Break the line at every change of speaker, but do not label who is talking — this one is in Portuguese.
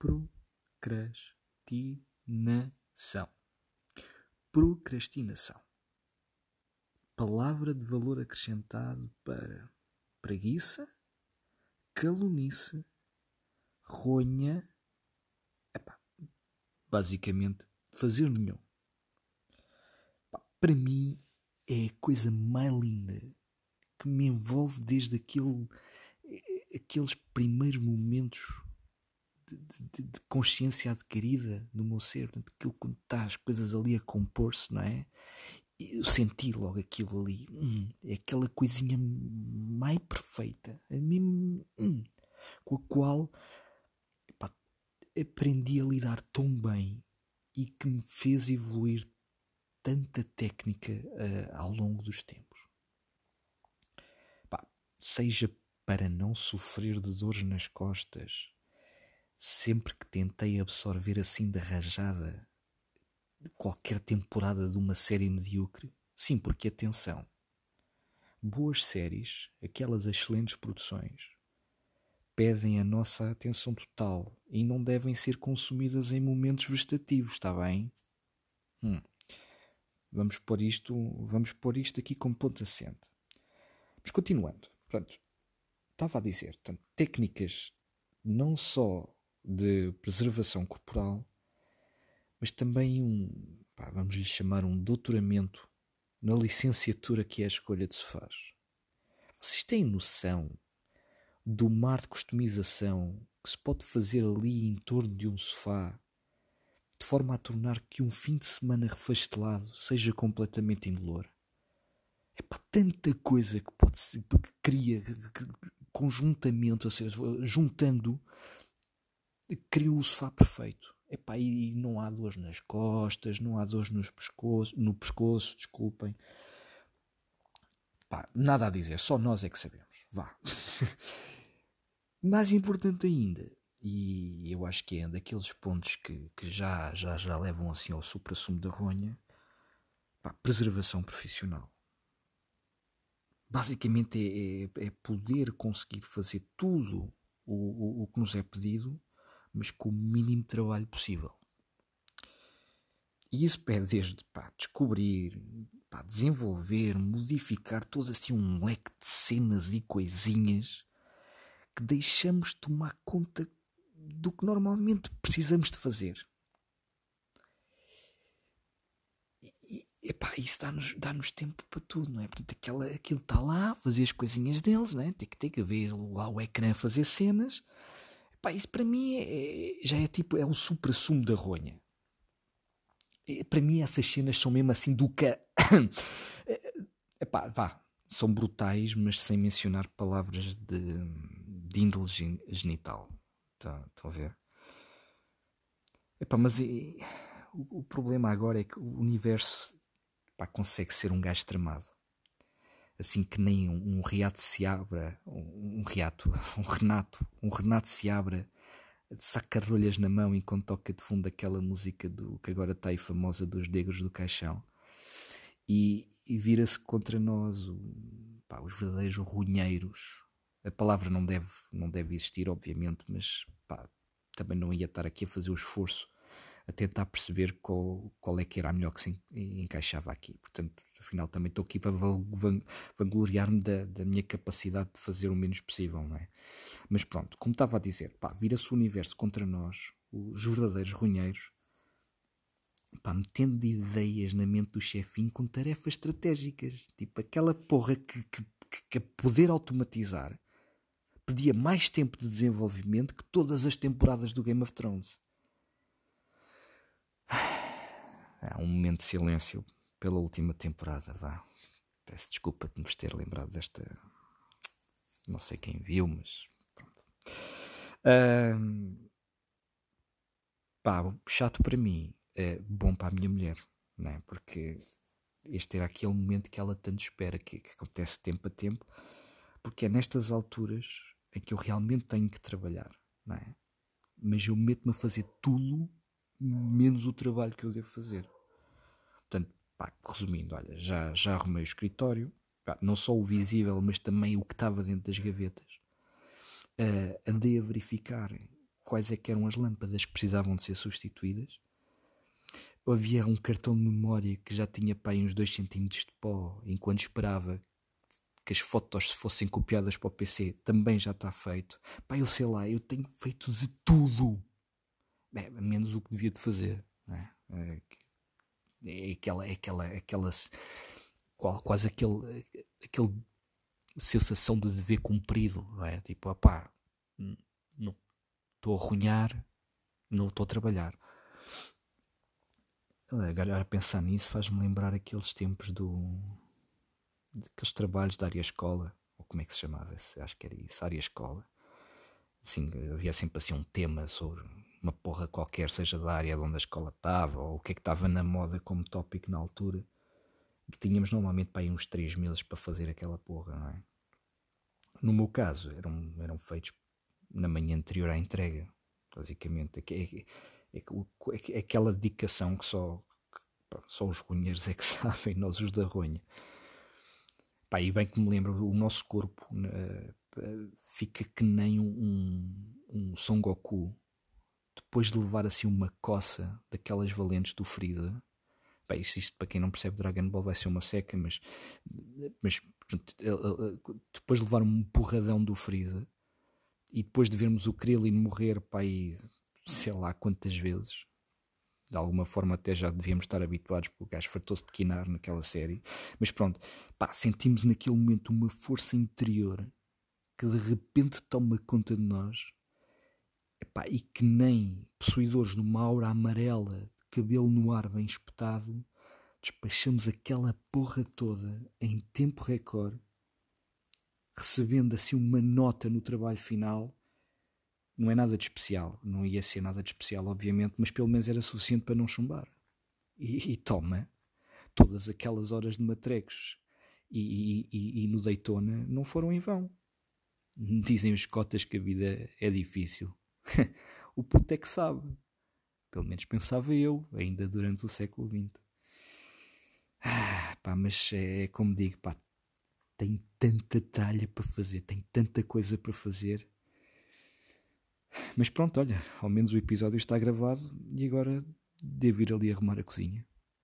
procrastinação. Procrastinação. Palavra de valor acrescentado para preguiça, calunice, ronha, epá, basicamente fazer nenhum. Para mim é a coisa mais linda que me envolve desde aquele, aqueles primeiros momentos de, de, consciência adquirida no meu ser, portanto, aquilo quando está as coisas ali a compor-se, não é? Eu senti logo aquilo ali, hum, é aquela coisinha mais perfeita, a mim, hum, com a qual epá, aprendi a lidar tão bem e que me fez evoluir tanta técnica uh, ao longo dos tempos. Pá, seja para não sofrer de dores nas costas, sempre que tentei absorver assim de rajada qualquer temporada de uma série medíocre, sim, porque atenção, boas séries, aquelas excelentes produções, pedem a nossa atenção total e não devem ser consumidas em momentos vegetativos, está bem? Hum. Vamos pôr isto, vamos pôr isto aqui como ponto assente. Mas continuando, pronto, estava a dizer, portanto, técnicas não só de preservação corporal, mas também um, pá, vamos lhe chamar um doutoramento na licenciatura que é a escolha de sofás. Vocês têm noção do mar de customização que se pode fazer ali em torno de um sofá de forma a tornar que um fim de semana refastelado seja completamente indolor. É para tanta coisa que pode ser, que cria conjuntamente, ou seja, juntando, cria o sofá perfeito. Epá, e não há dores nas costas, não há dores nos pescoço, no pescoço, desculpem. Nada a dizer, só nós é que sabemos. Vá. Mais importante ainda, e eu acho que é daqueles pontos que, que já, já, já levam assim ao supra-sumo da ronha, preservação profissional. Basicamente é, é, é, poder conseguir fazer tudo o, o, o que nos é pedido, mas com o mínimo trabalho possível. E isso pede desde pá, descobrir, pá, desenvolver, modificar todo assim um leque de cenas e coisinhas que deixamos tomar conta do que normalmente precisamos de fazer. E, epá, isso dá-nos dá -nos tempo para tudo, não é? Portanto, aquela, aquilo está lá, fazer as coisinhas deles, não é? Tem que ter que ver lá o ecrã fazer cenas. Epá, isso para mim é, é, já é tipo, é o supra-sumo da ronha. É, para mim essas cenas são mesmo assim do que... Epá, vá, são brutais, mas sem mencionar palavras de, de índole genital. Tá, estão a ver? Epá, mas e, o, o, problema agora é que o universo pá, consegue ser um gajo tramado. Assim que nem um, um Reato se abra, um, um Reato, um Renato, um Renato se abra de saca-rolhas na mão enquanto toca de fundo aquela música do que agora está aí famosa dos negros do caixão e, e vira-se contra nós o, pá, os verdadeiros runheiros a palavra não deve, não deve existir, obviamente, mas pá, também não ia estar aqui a fazer o esforço a tentar perceber qual, qual é que era a melhor que se encaixava aqui. Portanto, afinal, também estou aqui para vangloriar-me da, da minha capacidade de fazer o menos possível, não é? Mas pronto, como estava a dizer, pá, vira-se o universo contra nós, os verdadeiros runheiros, pá, metendo ideias na mente do chefinho com tarefas estratégicas, tipo aquela porra que, que, que poder automatizar pedia mais tempo de desenvolvimento que todas as temporadas do Game of Thrones. Há um momento de silêncio pela última temporada, vá. Peço desculpa de me ter lembrado desta. Não sei quem viu, mas pronto. Pá, chato para mim, é bom para a minha mulher, não é? Porque este era aquele momento que ela tanto espera, que, que acontece tempo a tempo, porque é nestas alturas em que eu realmente tenho que trabalhar, não é? Mas eu meto-me a fazer tudo menos o trabalho que eu devo fazer. Pá, resumindo, olha, já, já arrumei o escritório, pá, não só o visível, mas também o que estava dentro das gavetas. Uh, andei a verificar quais é que eram as lâmpadas que precisavam de ser substituídas. Havia um cartão de memória que já tinha pá, uns 2 cm de pó, enquanto esperava que as fotos fossem copiadas para o PC, também já está feito. Pá, eu sei lá, eu tenho feito de tudo. É, menos o que devia de fazer. É? é? É, aquela, é aquela, aquela quase aquele, aquele sensação de dever cumprido, não é? Tipo, opá, não estou a arrunhar, não estou a trabalhar. Agora pensar nisso faz-me lembrar aqueles tempos do aqueles trabalhos da área escola, ou como é que se chamava? Acho que era isso, área escola. Assim, havia sempre assim um tema sobre uma porra qualquer, seja da área onde a escola estava, ou o que é que estava na moda como tópico na altura, que tínhamos normalmente para aí uns 3 meses para fazer aquela porra, não é? No meu caso, eram, eram feitos na manhã anterior à entrega, basicamente. É, é, é, é aquela dedicação que só, que, só os runheiros é que sabem, nós os da ronha. Pá, e bem que me lembro, o nosso corpo uh, fica que nem um, um Son Goku depois de levar assim uma coça daquelas valentes do Freeza. Bem, isto, isto, para quem não percebe Dragon Ball vai ser uma seca, mas, mas depois de levar um porradão do Freeza e depois de vermos o Krillin morrer para aí, sei lá quantas vezes, de alguma forma até já devíamos estar habituados porque o gajo fartou-se de quinar naquela série, mas pronto, pá, sentimos naquele momento uma força interior que de repente toma conta de nós Epá, e que nem possuidores de uma aura amarela, cabelo no ar bem espetado, despachamos aquela porra toda em tempo recorde, recebendo assim uma nota no trabalho final. Não é nada de especial, não ia ser nada de especial, obviamente, mas pelo menos era suficiente para não chumbar. E, e toma, todas aquelas horas de matrecos e, e, e, no Daytona não foram em vão. Dizem os cotas que a vida é difícil. o puto é que sabe. Pelo menos pensava eu, ainda durante o século XX. Ah, pá, mas é, é como digo, pá, tem tanta tralha para fazer, tem tanta coisa para fazer. Mas pronto, olha, ao menos o episódio está gravado e agora devo ir ali arrumar a cozinha.